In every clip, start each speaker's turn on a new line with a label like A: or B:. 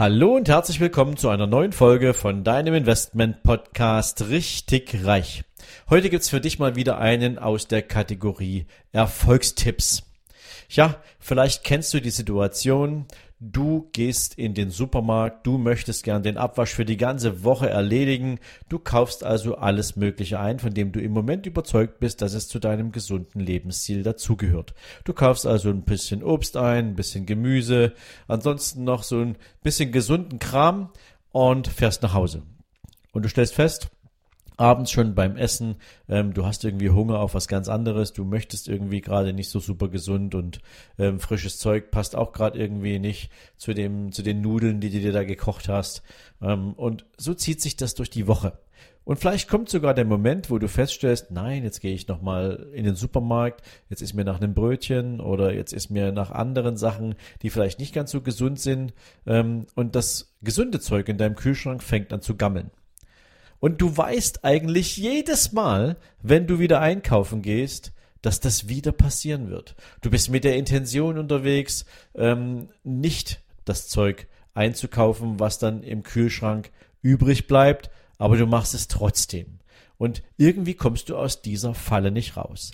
A: Hallo und herzlich willkommen zu einer neuen Folge von deinem Investment Podcast Richtig Reich. Heute gibt's für dich mal wieder einen aus der Kategorie Erfolgstipps. Ja, vielleicht kennst du die Situation, Du gehst in den Supermarkt, du möchtest gern den Abwasch für die ganze Woche erledigen, du kaufst also alles Mögliche ein, von dem du im Moment überzeugt bist, dass es zu deinem gesunden Lebensstil dazugehört. Du kaufst also ein bisschen Obst ein, ein bisschen Gemüse, ansonsten noch so ein bisschen gesunden Kram und fährst nach Hause. Und du stellst fest, abends schon beim Essen, ähm, du hast irgendwie Hunger auf was ganz anderes, du möchtest irgendwie gerade nicht so super gesund und ähm, frisches Zeug passt auch gerade irgendwie nicht zu dem zu den Nudeln, die du dir da gekocht hast. Ähm, und so zieht sich das durch die Woche. Und vielleicht kommt sogar der Moment, wo du feststellst, nein, jetzt gehe ich nochmal in den Supermarkt, jetzt ist mir nach einem Brötchen oder jetzt ist mir nach anderen Sachen, die vielleicht nicht ganz so gesund sind. Ähm, und das gesunde Zeug in deinem Kühlschrank fängt an zu gammeln. Und du weißt eigentlich jedes Mal, wenn du wieder einkaufen gehst, dass das wieder passieren wird. Du bist mit der Intention unterwegs, ähm, nicht das Zeug einzukaufen, was dann im Kühlschrank übrig bleibt, aber du machst es trotzdem. Und irgendwie kommst du aus dieser Falle nicht raus.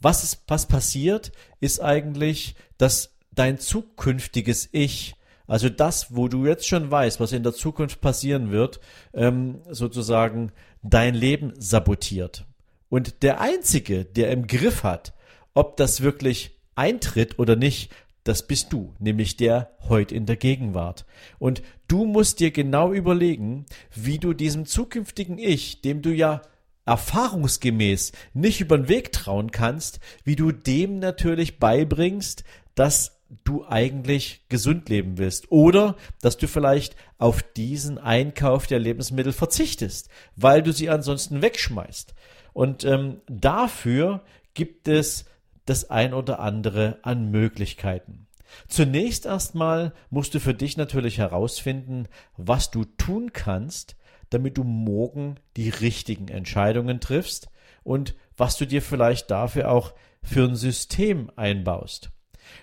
A: Was, ist, was passiert, ist eigentlich, dass dein zukünftiges Ich also das, wo du jetzt schon weißt, was in der Zukunft passieren wird, ähm, sozusagen dein Leben sabotiert. Und der Einzige, der im Griff hat, ob das wirklich eintritt oder nicht, das bist du, nämlich der heute in der Gegenwart. Und du musst dir genau überlegen, wie du diesem zukünftigen Ich, dem du ja erfahrungsgemäß nicht über den Weg trauen kannst, wie du dem natürlich beibringst, dass du eigentlich gesund leben willst oder dass du vielleicht auf diesen Einkauf der Lebensmittel verzichtest, weil du sie ansonsten wegschmeißt. Und ähm, dafür gibt es das ein oder andere an Möglichkeiten. Zunächst erstmal musst du für dich natürlich herausfinden, was du tun kannst, damit du morgen die richtigen Entscheidungen triffst und was du dir vielleicht dafür auch für ein System einbaust.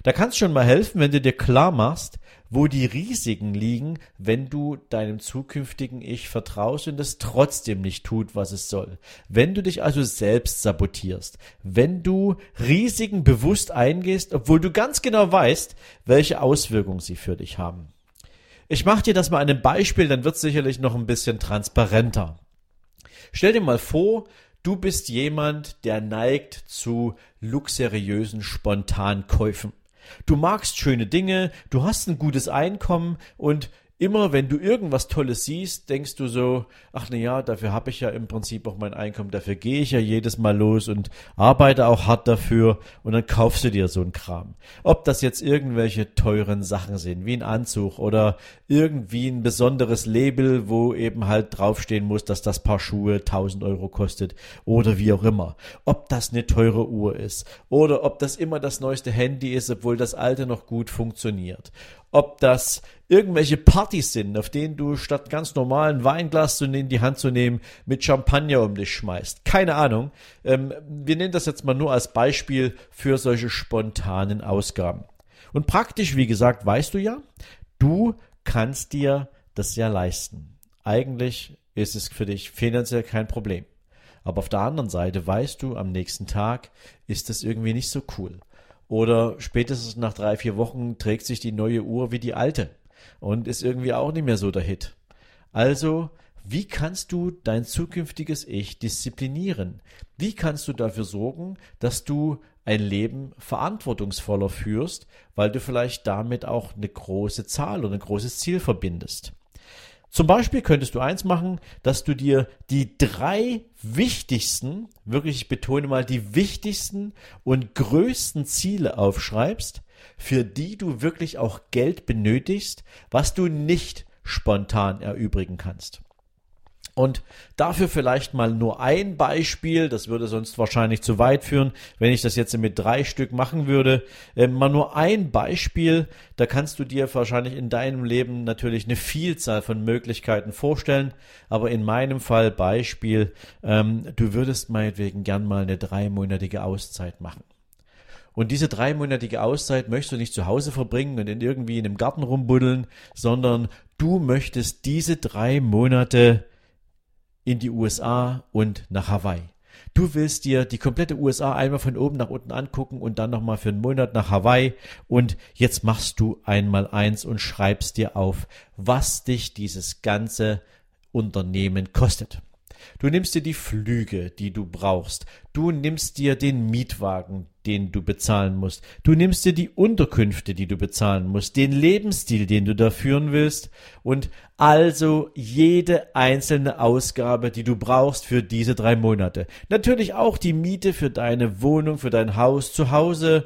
A: Da kannst schon mal helfen, wenn du dir klar machst, wo die Risiken liegen, wenn du deinem zukünftigen Ich vertraust und es trotzdem nicht tut, was es soll. Wenn du dich also selbst sabotierst, wenn du Risiken bewusst eingehst, obwohl du ganz genau weißt, welche Auswirkungen sie für dich haben. Ich mache dir das mal an einem Beispiel, dann wird es sicherlich noch ein bisschen transparenter. Stell dir mal vor, Du bist jemand, der neigt zu luxuriösen Spontankäufen. Du magst schöne Dinge, du hast ein gutes Einkommen und immer wenn du irgendwas Tolles siehst, denkst du so, ach na ja, dafür habe ich ja im Prinzip auch mein Einkommen, dafür gehe ich ja jedes Mal los und arbeite auch hart dafür und dann kaufst du dir so ein Kram. Ob das jetzt irgendwelche teuren Sachen sind, wie ein Anzug oder irgendwie ein besonderes Label, wo eben halt draufstehen muss, dass das Paar Schuhe 1000 Euro kostet oder wie auch immer. Ob das eine teure Uhr ist oder ob das immer das neueste Handy ist, obwohl das alte noch gut funktioniert ob das irgendwelche Partys sind, auf denen du statt ganz normalen Weinglas in die Hand zu nehmen, mit Champagner um dich schmeißt. Keine Ahnung. Ähm, wir nennen das jetzt mal nur als Beispiel für solche spontanen Ausgaben. Und praktisch, wie gesagt, weißt du ja, du kannst dir das ja leisten. Eigentlich ist es für dich finanziell kein Problem. Aber auf der anderen Seite weißt du, am nächsten Tag ist das irgendwie nicht so cool. Oder spätestens nach drei, vier Wochen trägt sich die neue Uhr wie die alte und ist irgendwie auch nicht mehr so der Hit. Also, wie kannst du dein zukünftiges Ich disziplinieren? Wie kannst du dafür sorgen, dass du ein Leben verantwortungsvoller führst, weil du vielleicht damit auch eine große Zahl oder ein großes Ziel verbindest? Zum Beispiel könntest du eins machen, dass du dir die drei wichtigsten, wirklich ich betone mal die wichtigsten und größten Ziele aufschreibst, für die du wirklich auch Geld benötigst, was du nicht spontan erübrigen kannst. Und dafür vielleicht mal nur ein Beispiel, das würde sonst wahrscheinlich zu weit führen, wenn ich das jetzt mit drei Stück machen würde. Äh, mal nur ein Beispiel, da kannst du dir wahrscheinlich in deinem Leben natürlich eine Vielzahl von Möglichkeiten vorstellen, aber in meinem Fall Beispiel, ähm, du würdest meinetwegen gern mal eine dreimonatige Auszeit machen. Und diese dreimonatige Auszeit möchtest du nicht zu Hause verbringen und in irgendwie in einem Garten rumbuddeln, sondern du möchtest diese drei Monate in die USA und nach Hawaii. Du willst dir die komplette USA einmal von oben nach unten angucken und dann nochmal für einen Monat nach Hawaii und jetzt machst du einmal eins und schreibst dir auf, was dich dieses ganze Unternehmen kostet. Du nimmst dir die Flüge, die du brauchst. Du nimmst dir den Mietwagen, den du bezahlen musst. Du nimmst dir die Unterkünfte, die du bezahlen musst, den Lebensstil, den du da führen willst und also jede einzelne Ausgabe, die du brauchst für diese drei Monate. Natürlich auch die Miete für deine Wohnung, für dein Haus zu Hause,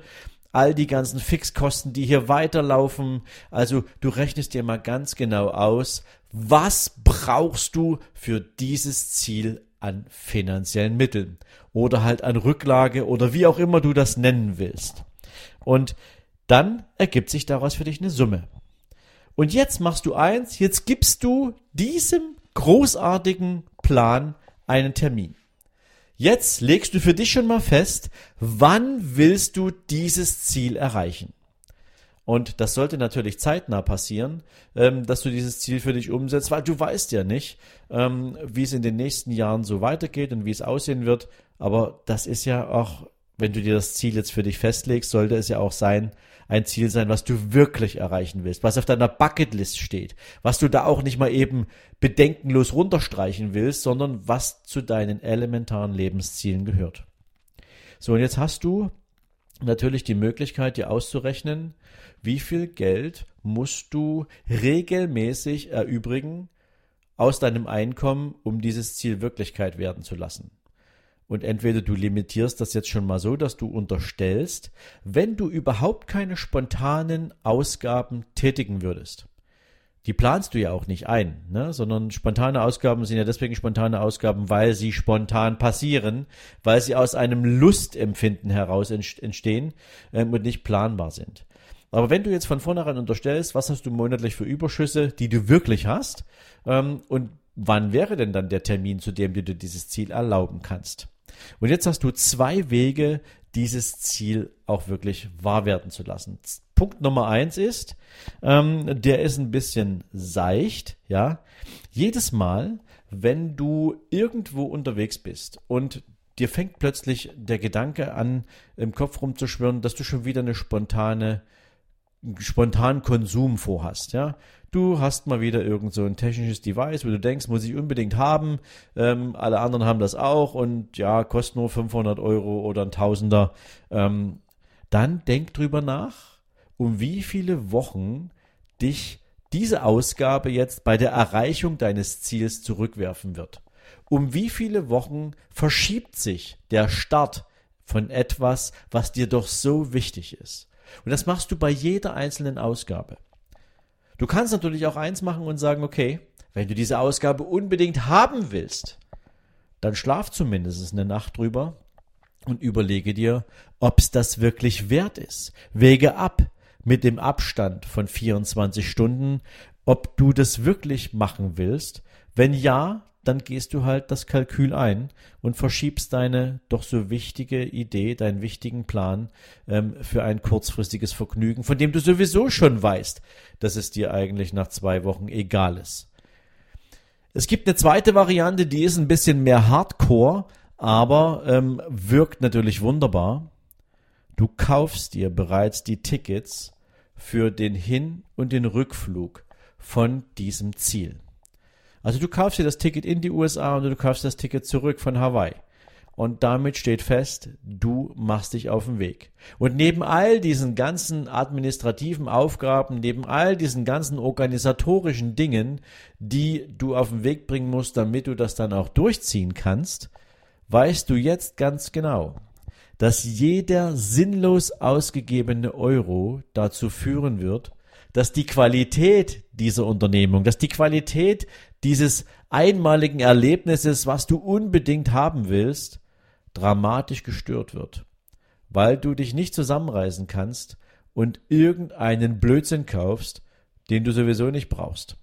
A: all die ganzen Fixkosten, die hier weiterlaufen. Also du rechnest dir mal ganz genau aus, was brauchst du für dieses Ziel an finanziellen Mitteln oder halt an Rücklage oder wie auch immer du das nennen willst. Und dann ergibt sich daraus für dich eine Summe. Und jetzt machst du eins, jetzt gibst du diesem großartigen Plan einen Termin. Jetzt legst du für dich schon mal fest, wann willst du dieses Ziel erreichen. Und das sollte natürlich zeitnah passieren, ähm, dass du dieses Ziel für dich umsetzt, weil du weißt ja nicht, ähm, wie es in den nächsten Jahren so weitergeht und wie es aussehen wird. Aber das ist ja auch, wenn du dir das Ziel jetzt für dich festlegst, sollte es ja auch sein, ein Ziel sein, was du wirklich erreichen willst, was auf deiner Bucketlist steht, was du da auch nicht mal eben bedenkenlos runterstreichen willst, sondern was zu deinen elementaren Lebenszielen gehört. So, und jetzt hast du natürlich die Möglichkeit, dir auszurechnen, wie viel Geld musst du regelmäßig erübrigen aus deinem Einkommen, um dieses Ziel Wirklichkeit werden zu lassen. Und entweder du limitierst das jetzt schon mal so, dass du unterstellst, wenn du überhaupt keine spontanen Ausgaben tätigen würdest. Die planst du ja auch nicht ein, ne? sondern spontane Ausgaben sind ja deswegen spontane Ausgaben, weil sie spontan passieren, weil sie aus einem Lustempfinden heraus entstehen ähm, und nicht planbar sind. Aber wenn du jetzt von vornherein unterstellst, was hast du monatlich für Überschüsse, die du wirklich hast, ähm, und wann wäre denn dann der Termin, zu dem du dir dieses Ziel erlauben kannst? Und jetzt hast du zwei Wege, dieses Ziel auch wirklich wahr werden zu lassen. Punkt Nummer eins ist, ähm, der ist ein bisschen seicht, ja. Jedes Mal, wenn du irgendwo unterwegs bist und dir fängt plötzlich der Gedanke an, im Kopf rumzuschwirren, dass du schon wieder eine spontane spontanen Konsum vorhast, ja. Du hast mal wieder irgend so ein technisches Device, wo du denkst, muss ich unbedingt haben. Ähm, alle anderen haben das auch und ja, kostet nur 500 Euro oder ein Tausender. Ähm, dann denk drüber nach, um wie viele Wochen dich diese Ausgabe jetzt bei der Erreichung deines Ziels zurückwerfen wird. Um wie viele Wochen verschiebt sich der Start von etwas, was dir doch so wichtig ist? Und das machst du bei jeder einzelnen Ausgabe. Du kannst natürlich auch eins machen und sagen, okay, wenn du diese Ausgabe unbedingt haben willst, dann schlaf zumindest eine Nacht drüber und überlege dir, ob es das wirklich wert ist. Wege ab mit dem Abstand von 24 Stunden, ob du das wirklich machen willst. Wenn ja, dann gehst du halt das Kalkül ein und verschiebst deine doch so wichtige Idee, deinen wichtigen Plan ähm, für ein kurzfristiges Vergnügen, von dem du sowieso schon weißt, dass es dir eigentlich nach zwei Wochen egal ist. Es gibt eine zweite Variante, die ist ein bisschen mehr Hardcore, aber ähm, wirkt natürlich wunderbar. Du kaufst dir bereits die Tickets für den Hin- und den Rückflug von diesem Ziel. Also du kaufst dir das Ticket in die USA und du kaufst das Ticket zurück von Hawaii. Und damit steht fest, du machst dich auf den Weg. Und neben all diesen ganzen administrativen Aufgaben, neben all diesen ganzen organisatorischen Dingen, die du auf den Weg bringen musst, damit du das dann auch durchziehen kannst, weißt du jetzt ganz genau, dass jeder sinnlos ausgegebene Euro dazu führen wird, dass die Qualität dieser Unternehmung, dass die Qualität dieses einmaligen Erlebnisses, was du unbedingt haben willst, dramatisch gestört wird, weil du dich nicht zusammenreißen kannst und irgendeinen Blödsinn kaufst, den du sowieso nicht brauchst.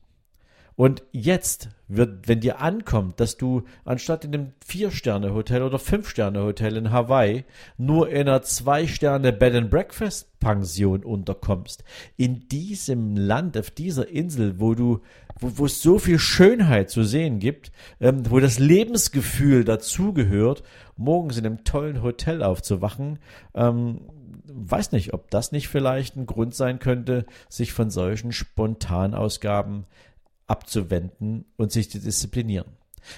A: Und jetzt wird, wenn dir ankommt, dass du anstatt in einem Vier-Sterne-Hotel oder Fünf-Sterne-Hotel in Hawaii nur in einer Zwei-Sterne-Bed-and-Breakfast-Pension unterkommst, in diesem Land, auf dieser Insel, wo du, wo, wo es so viel Schönheit zu sehen gibt, ähm, wo das Lebensgefühl dazugehört, morgens in einem tollen Hotel aufzuwachen, ähm, weiß nicht, ob das nicht vielleicht ein Grund sein könnte, sich von solchen Spontanausgaben abzuwenden und sich zu disziplinieren.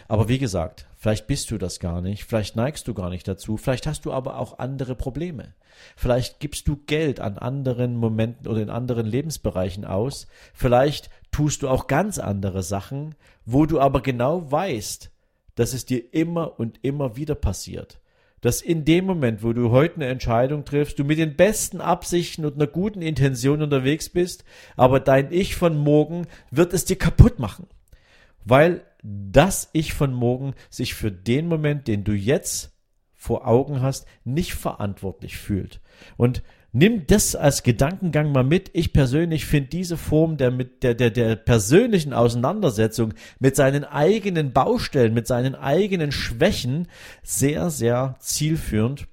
A: Aber wie gesagt, vielleicht bist du das gar nicht, vielleicht neigst du gar nicht dazu, vielleicht hast du aber auch andere Probleme. Vielleicht gibst du Geld an anderen Momenten oder in anderen Lebensbereichen aus, vielleicht tust du auch ganz andere Sachen, wo du aber genau weißt, dass es dir immer und immer wieder passiert dass in dem Moment, wo du heute eine Entscheidung triffst, du mit den besten Absichten und einer guten Intention unterwegs bist, aber dein Ich von morgen wird es dir kaputt machen. Weil das Ich von morgen sich für den Moment, den du jetzt vor Augen hast, nicht verantwortlich fühlt. Und Nimm das als Gedankengang mal mit. Ich persönlich finde diese Form der, der, der, der persönlichen Auseinandersetzung mit seinen eigenen Baustellen, mit seinen eigenen Schwächen sehr, sehr zielführend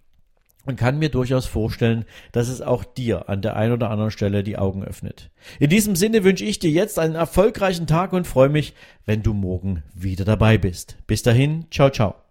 A: und kann mir durchaus vorstellen, dass es auch dir an der einen oder anderen Stelle die Augen öffnet. In diesem Sinne wünsche ich dir jetzt einen erfolgreichen Tag und freue mich, wenn du morgen wieder dabei bist. Bis dahin, ciao, ciao.